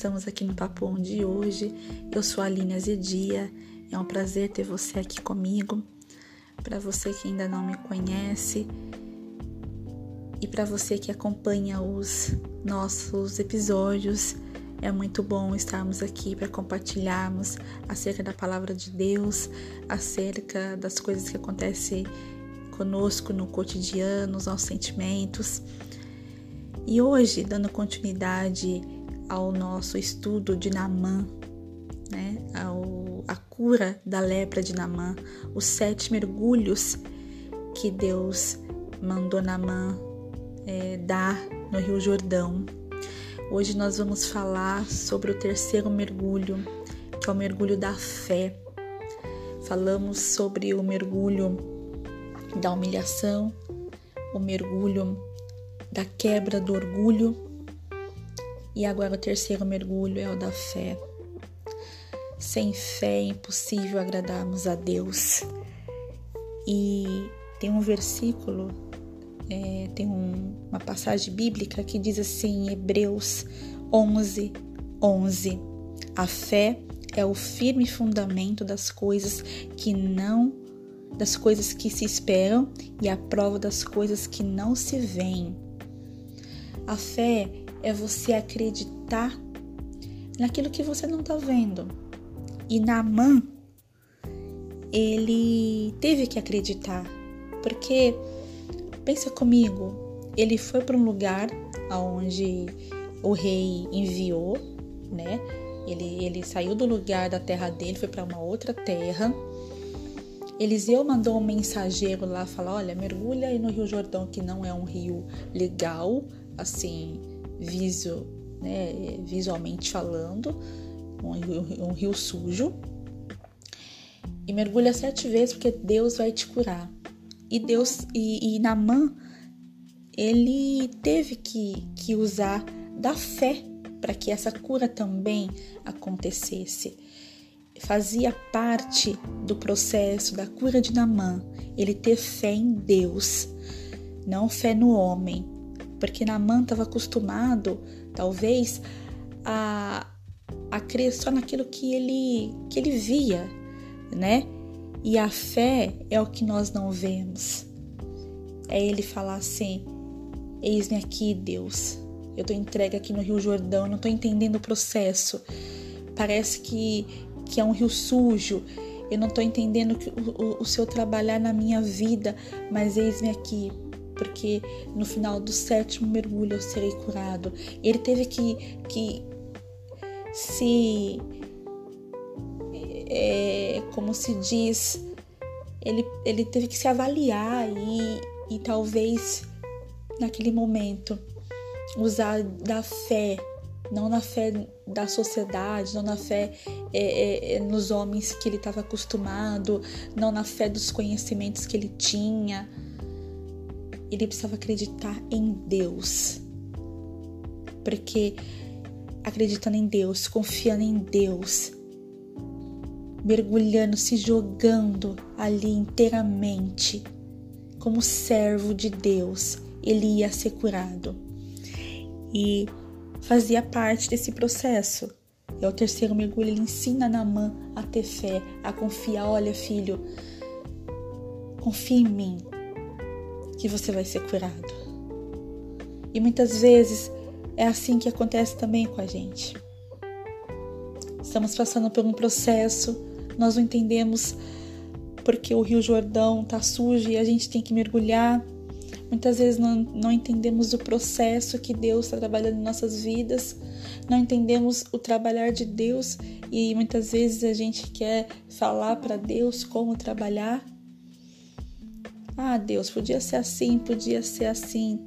Estamos aqui no Papo On de hoje. Eu sou a Aline Azedia. É um prazer ter você aqui comigo. Para você que ainda não me conhece e para você que acompanha os nossos episódios, é muito bom estarmos aqui para compartilharmos acerca da palavra de Deus, acerca das coisas que acontecem conosco no cotidiano, os nossos sentimentos. E hoje, dando continuidade ao nosso estudo de Namã, né, ao, a cura da lepra de Namã, os sete mergulhos que Deus mandou Namã é, dar no Rio Jordão. Hoje nós vamos falar sobre o terceiro mergulho, que é o mergulho da fé. Falamos sobre o mergulho da humilhação, o mergulho da quebra do orgulho e agora o terceiro mergulho é o da fé. Sem fé é impossível agradarmos a Deus. E tem um versículo, é, tem um, uma passagem bíblica que diz assim, em Hebreus 11, 11: A fé é o firme fundamento das coisas que não das coisas que se esperam e a prova das coisas que não se veem. A fé é você acreditar naquilo que você não está vendo. E Naamã, ele teve que acreditar, porque pensa comigo, ele foi para um lugar aonde o rei enviou, né? Ele, ele saiu do lugar da terra dele, foi para uma outra terra. Eliseu mandou um mensageiro lá falar: olha, mergulha aí no Rio Jordão, que não é um rio legal, assim, viso, né, visualmente falando, um, um rio sujo. E mergulha sete vezes porque Deus vai te curar. E Deus e, e Namã ele teve que, que usar da fé para que essa cura também acontecesse. Fazia parte do processo da cura de Namã ele ter fé em Deus, não fé no homem, porque Naaman estava acostumado, talvez, a, a crer só naquilo que ele, que ele via, né? E a fé é o que nós não vemos. É ele falar assim: Eis-me aqui, Deus. Eu estou entregue aqui no Rio Jordão, não estou entendendo o processo. Parece que, que é um rio sujo. Eu não estou entendendo o, o, o seu trabalhar na minha vida, mas eis-me aqui porque no final do sétimo mergulho eu serei curado. Ele teve que, que se. É, como se diz, ele, ele teve que se avaliar e, e talvez naquele momento usar da fé, não na fé da sociedade, não na fé é, é, é nos homens que ele estava acostumado, não na fé dos conhecimentos que ele tinha, ele precisava acreditar em Deus. Porque acreditando em Deus, confiando em Deus, mergulhando, se jogando ali inteiramente, como servo de Deus, ele ia ser curado. E fazia parte desse processo. É o terceiro mergulho, ele ensina Namã a ter fé, a confiar. Olha, filho, confia em mim que você vai ser curado. E muitas vezes é assim que acontece também com a gente. Estamos passando por um processo, nós não entendemos porque o Rio Jordão está sujo e a gente tem que mergulhar. Muitas vezes não, não entendemos o processo que Deus está trabalhando em nossas vidas, não entendemos o trabalhar de Deus e muitas vezes a gente quer falar para Deus como trabalhar ah, Deus, podia ser assim, podia ser assim.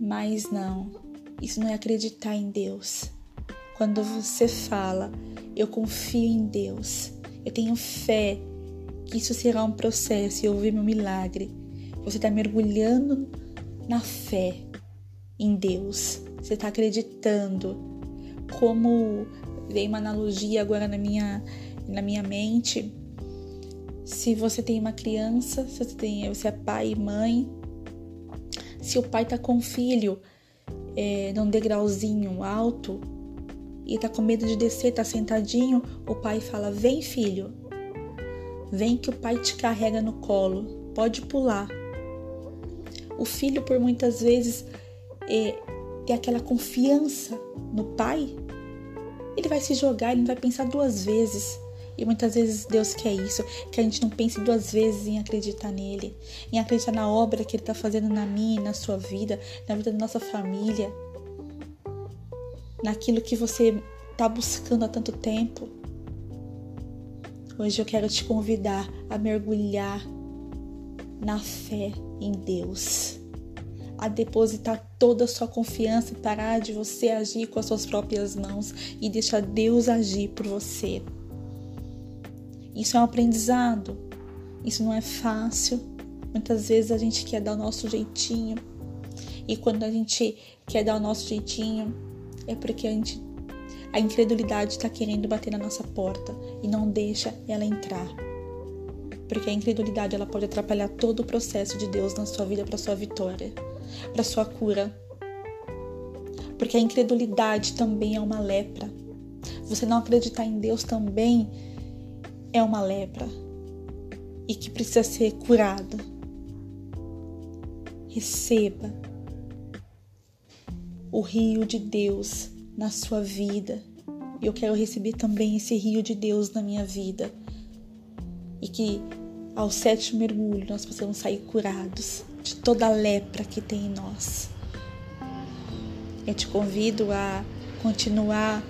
Mas não, isso não é acreditar em Deus. Quando você fala, eu confio em Deus, eu tenho fé que isso será um processo e eu ver meu milagre. Você está mergulhando na fé em Deus. Você está acreditando. Como veio uma analogia agora na minha, na minha mente se você tem uma criança, se você, tem, você é pai e mãe, se o pai tá com o filho é, num degrauzinho alto, e tá com medo de descer, tá sentadinho, o pai fala: "Vem, filho. Vem que o pai te carrega no colo. Pode pular." O filho por muitas vezes é, aquela confiança no pai, ele vai se jogar, ele não vai pensar duas vezes. E muitas vezes Deus quer isso, que a gente não pense duas vezes em acreditar nele, em acreditar na obra que ele está fazendo na minha e na sua vida, na vida da nossa família, naquilo que você está buscando há tanto tempo. Hoje eu quero te convidar a mergulhar na fé em Deus, a depositar toda a sua confiança e parar de você agir com as suas próprias mãos e deixar Deus agir por você. Isso é um aprendizado. Isso não é fácil. Muitas vezes a gente quer dar o nosso jeitinho. E quando a gente quer dar o nosso jeitinho, é porque a gente a incredulidade está querendo bater na nossa porta e não deixa ela entrar. Porque a incredulidade ela pode atrapalhar todo o processo de Deus na sua vida para sua vitória, para sua cura. Porque a incredulidade também é uma lepra. Você não acreditar em Deus também é uma lepra e que precisa ser curada. Receba o rio de Deus na sua vida. Eu quero receber também esse rio de Deus na minha vida. E que ao sétimo mergulho nós possamos sair curados de toda a lepra que tem em nós. Eu te convido a continuar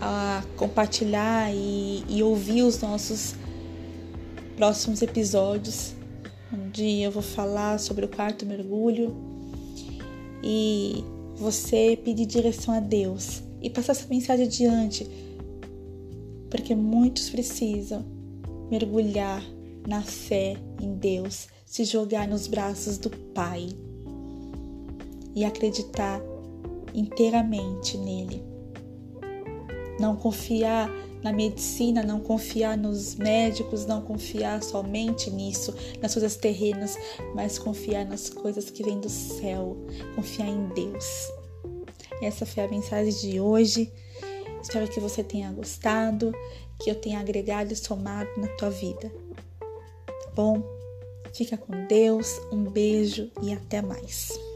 a compartilhar e, e ouvir os nossos próximos episódios, onde eu vou falar sobre o quarto mergulho. E você pedir direção a Deus e passar essa mensagem adiante, porque muitos precisam mergulhar na fé em Deus, se jogar nos braços do Pai e acreditar inteiramente nele não confiar na medicina, não confiar nos médicos, não confiar somente nisso, nas coisas terrenas, mas confiar nas coisas que vêm do céu, confiar em Deus. Essa foi a mensagem de hoje. Espero que você tenha gostado, que eu tenha agregado e somado na tua vida. Tá bom? Fica com Deus, um beijo e até mais.